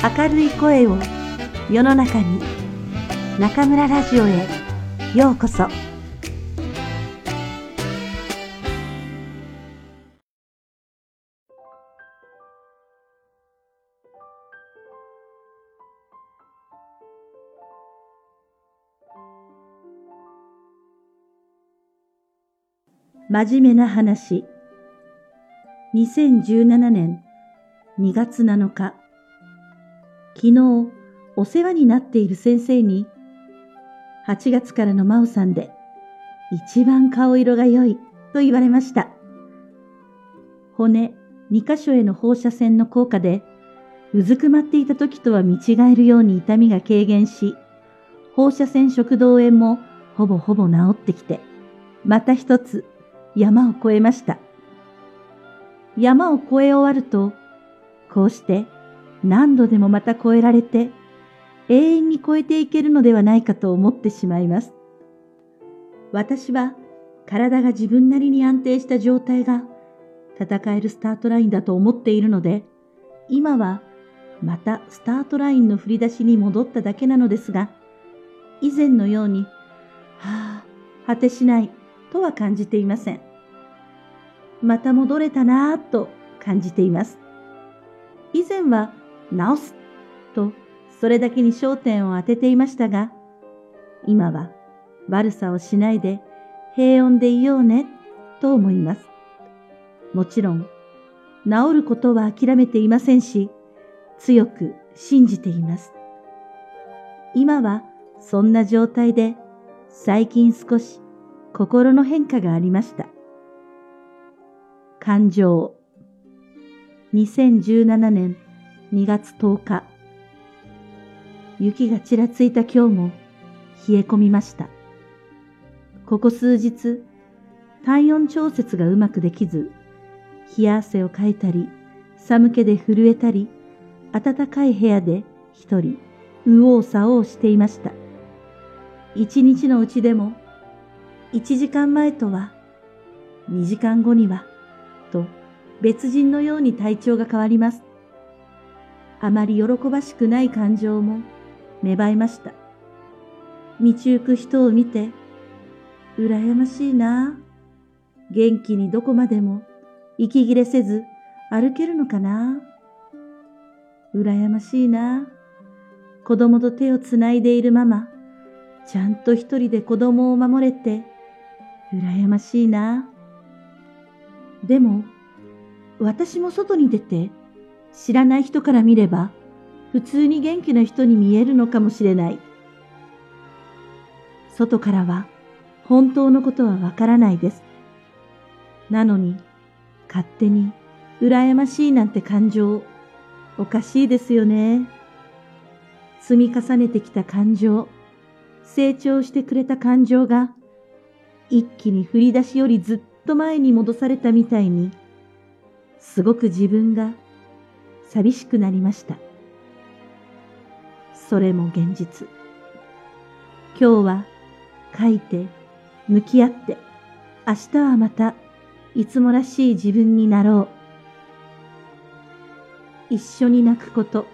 明るい声を世の中に中村ラジオへようこそ。真面目な話。2017年2月7日。昨日お世話になっている先生に8月からの真央さんで一番顔色が良いと言われました。骨2箇所への放射線の効果でうずくまっていた時とは見違えるように痛みが軽減し放射線食道炎もほぼほぼ治ってきてまた一つ山を越えました。山を越え終わるとこうして何度でもまた越えられて永遠に越えていけるのではないかと思ってしまいます。私は体が自分なりに安定した状態が戦えるスタートラインだと思っているので、今はまたスタートラインの振り出しに戻っただけなのですが、以前のように、はあ、果てしないとは感じていません。また戻れたなぁと感じています。以前は直すとそれだけに焦点を当てていましたが、今は悪さをしないで平穏でいようねと思います。もちろん、治ることは諦めていませんし、強く信じています。今はそんな状態で最近少し心の変化がありました。感情2017年2月10日雪がちらついた今日も冷え込みました。ここ数日体温調節がうまくできず冷や汗をかいたり寒気で震えたり暖かい部屋で一人右往左往していました。一日のうちでも一時間前とは二時間後にはと別人のように体調が変わります。あまり喜ばしくない感情も芽生えました。道行く人を見て、羨ましいな。元気にどこまでも息切れせず歩けるのかな。羨ましいな。子供と手をつないでいるママ、ちゃんと一人で子供を守れて、羨ましいな。でも、私も外に出て、知らない人から見れば、普通に元気な人に見えるのかもしれない。外からは、本当のことはわからないです。なのに、勝手に、羨ましいなんて感情、おかしいですよね。積み重ねてきた感情、成長してくれた感情が、一気に振り出しよりずっと前に戻されたみたいに、すごく自分が寂しくなりました。それも現実。今日は書いて、向き合って、明日はまたいつもらしい自分になろう。一緒に泣くこと。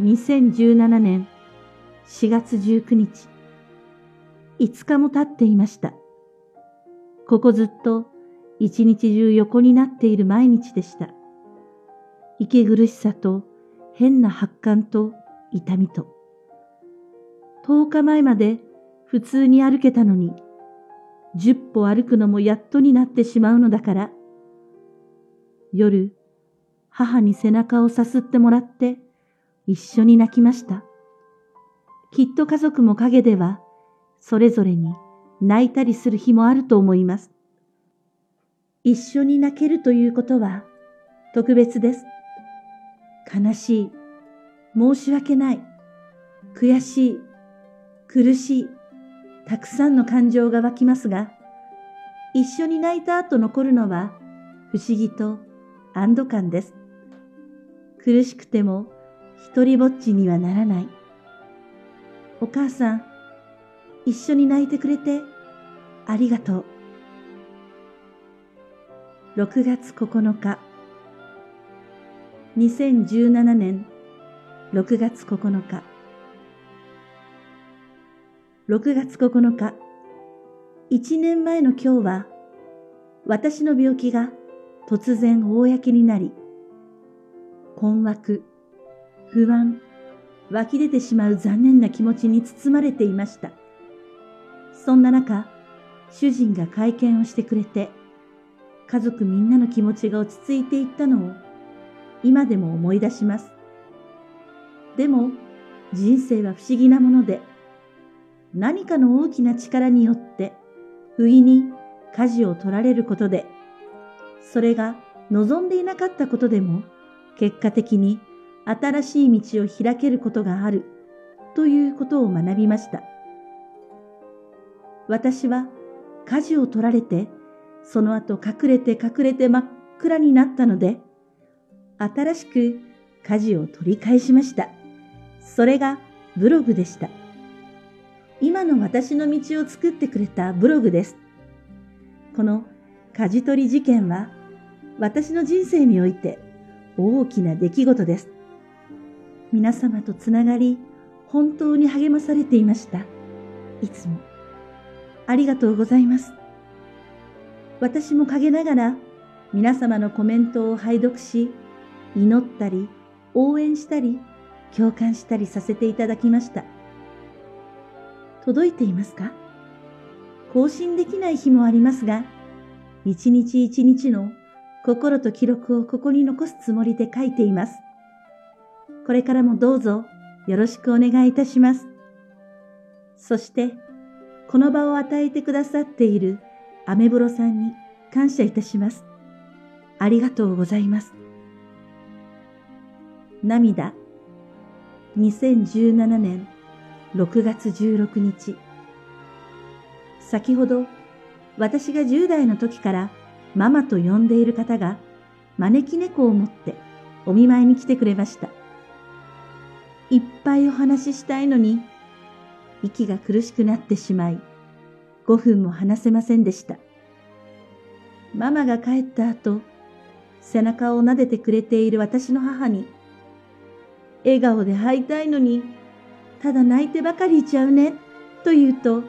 2017年4月19日。5日も経っていました。ここずっと一日中横になっている毎日でした。息苦しさと変な発汗と痛みと。10日前まで普通に歩けたのに、10歩歩くのもやっとになってしまうのだから。夜、母に背中をさすってもらって一緒に泣きました。きっと家族も陰ではそれぞれに泣いたりする日もあると思います。一緒に泣けるということは特別です。悲しい、申し訳ない、悔しい、苦しい、たくさんの感情が湧きますが、一緒に泣いた後残るのは不思議と安堵感です。苦しくても一人ぼっちにはならない。お母さん、一緒に泣いてくれてありがとう。6月9日2017年6月9日6月9日1年前の今日は私の病気が突然公になり困惑、不安、湧き出てしまう残念な気持ちに包まれていました。そんな中、主人が会見をしてくれて、家族みんなの気持ちが落ち着いていったのを今でも思い出します。でも人生は不思議なもので、何かの大きな力によって不意に舵を取られることで、それが望んでいなかったことでも結果的に新しい道を開けることがあるということを学びました。私は舵を取られてその後隠れて隠れて真っ暗になったので、新しく舵を取り返しました。それがブログでした。今の私の道を作ってくれたブログです。この舵取り事件は私の人生において大きな出来事です。皆様とつながり本当に励まされていました。いつもありがとうございます。私も陰ながら皆様のコメントを拝読し、祈ったり、応援したり、共感したりさせていただきました。届いていますか？更新できない日もありますが、一日一日の心と記録をここに残すつもりで書いています。これからもどうぞよろしくお願いいたします。そして、この場を与えてくださっているアメブロさんに感謝いたします。ありがとうございます。涙2017年6月16日先ほど私が10代の時からママと呼んでいる方が招き猫を持ってお見舞いに来てくれました。いっぱいお話ししたいのに息が苦しくなってしまい5分も話せませんでした。ママが帰った後、背中を撫でてくれている私の母に、笑顔で会いたいのに、ただ泣いてばかりいちゃうね、と言うと、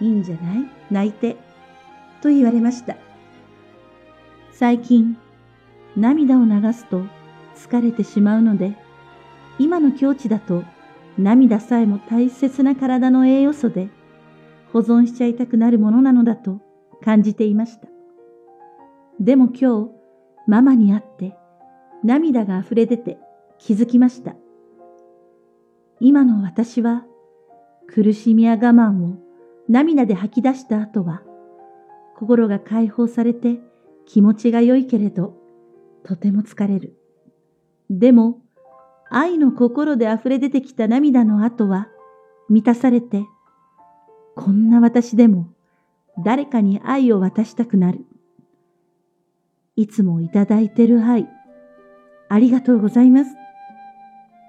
いいんじゃない？泣いて、と言われました。最近、涙を流すと疲れてしまうので、今の境地だと涙さえも大切な体の栄養素で、保存しちゃいたくなるものなのだと感じていました。でも今日、ママに会って涙が溢れ出て気づきました。今の私は苦しみや我慢を涙で吐き出した後は心が解放されて気持ちが良いけれどとても疲れる。でも愛の心で溢れ出てきた涙の後は満たされてこんな私でも誰かに愛を渡したくなる。いつもいただいてる愛、ありがとうございます。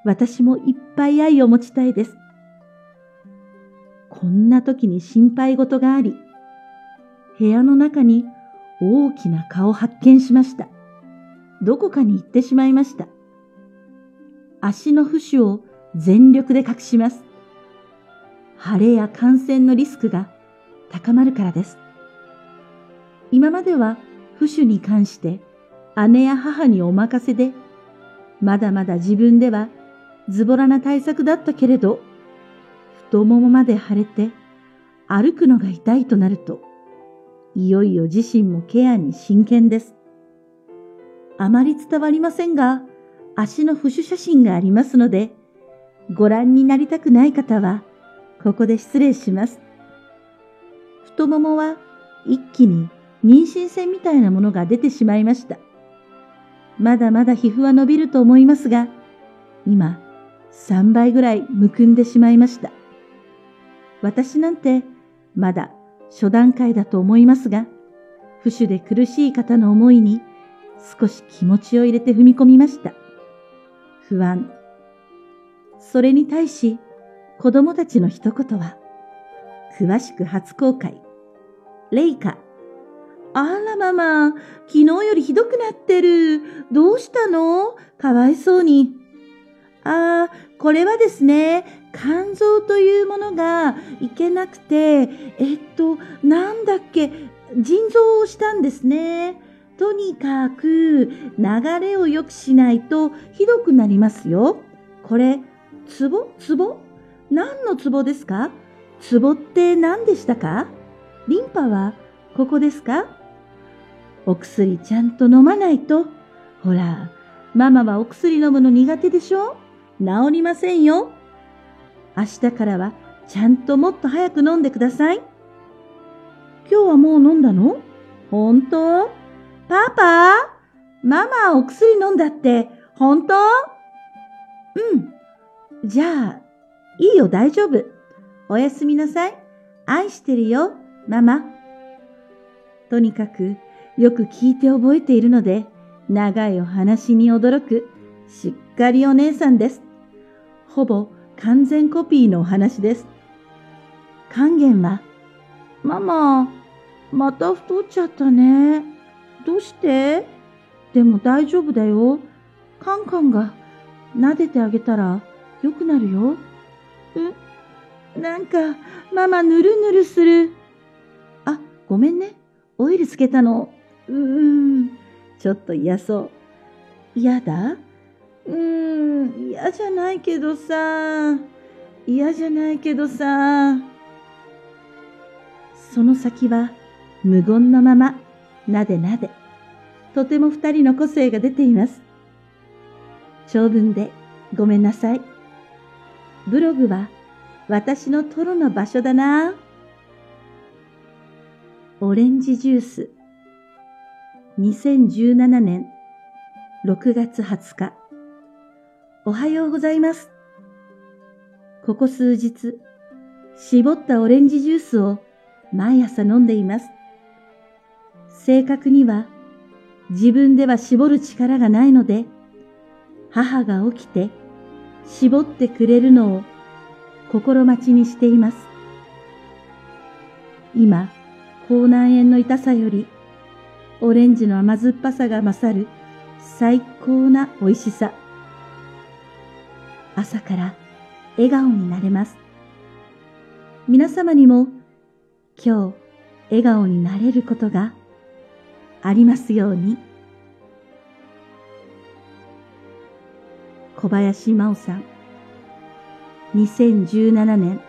私もいっぱい愛を持ちたいです。こんな時に心配事があり、部屋の中に大きな顔を発見しました。どこかに行ってしまいました。足の浮腫を全力で隠します。腫れや感染のリスクが高まるからです。今までは浮腫に関して姉や母にお任せで、まだまだ自分ではズボラな対策だったけれど、太ももまで腫れて歩くのが痛いとなると、いよいよ自身もケアに真剣です。あまり伝わりませんが、足の浮腫写真がありますので、ご覧になりたくない方は、ここで失礼します。太ももは一気に妊娠線みたいなものが出てしまいました。まだまだ皮膚は伸びると思いますが、今3倍ぐらいむくんでしまいました。私なんてまだ初段階だと思いますが、不死で苦しい方の思いに少し気持ちを入れて踏み込みました。不安。それに対し、子供たちの一言は、詳しく初公開。レイカ。あらママ、昨日よりひどくなってる。どうしたの？かわいそうに。ああ、これはですね、肝臓というものがいけなくて、えっと、なんだっけ、腎臓をしたんですね。とにかく流れを良くしないとひどくなりますよ。これ、ツボ？ツボ？何のツボですか？ツボって何でしたか？リンパはここですか？お薬ちゃんと飲まないと。ほら、ママはお薬飲むの苦手でしょ？治りませんよ。明日からはちゃんともっと早く飲んでください。今日はもう飲んだの？本当？パパ？ママお薬飲んだって？本当？うん。じゃあ、いいよ大丈夫。おやすみなさい。愛してるよ、ママ。とにかく、よく聞いて覚えているので、長いお話に驚く、しっかりお姉さんです。ほぼ完全コピーのお話です。還元は、ママ、また太っちゃったね。どうして？でも大丈夫だよ。カンカンが撫でてあげたら良くなるよ。んなんか、ママぬるぬるする。あ、ごめんね。オイルつけたの。うーん。ちょっと嫌そう。嫌だ？うーん、嫌じゃないけどさ。嫌じゃないけどさ。その先は無言のまま、なでなで。とても二人の個性が出ています。長文でごめんなさい。ブログは私のトロの場所だな。オレンジジュース。2017年6月20日。おはようございます。ここ数日、絞ったオレンジジュースを毎朝飲んでいます。正確には自分では絞る力がないので、母が起きて絞ってくれるのを心待ちにしています。今、口内炎の痛さより、オレンジの甘酸っぱさが勝る最高な美味しさ。朝から笑顔になれます。皆様にも今日笑顔になれることがありますように。小林真央さん2017年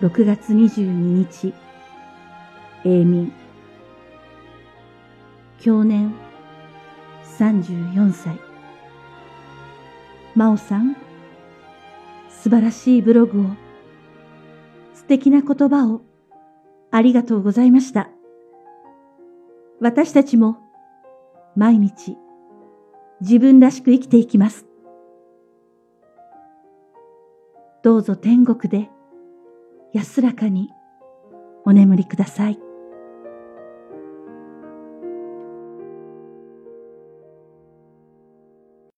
6月22日永民去年34歳真央さん素晴らしいブログを素敵な言葉をありがとうございました。私たちも毎日自分らしく生きていきます。どうぞ天国で安らかにお眠りください。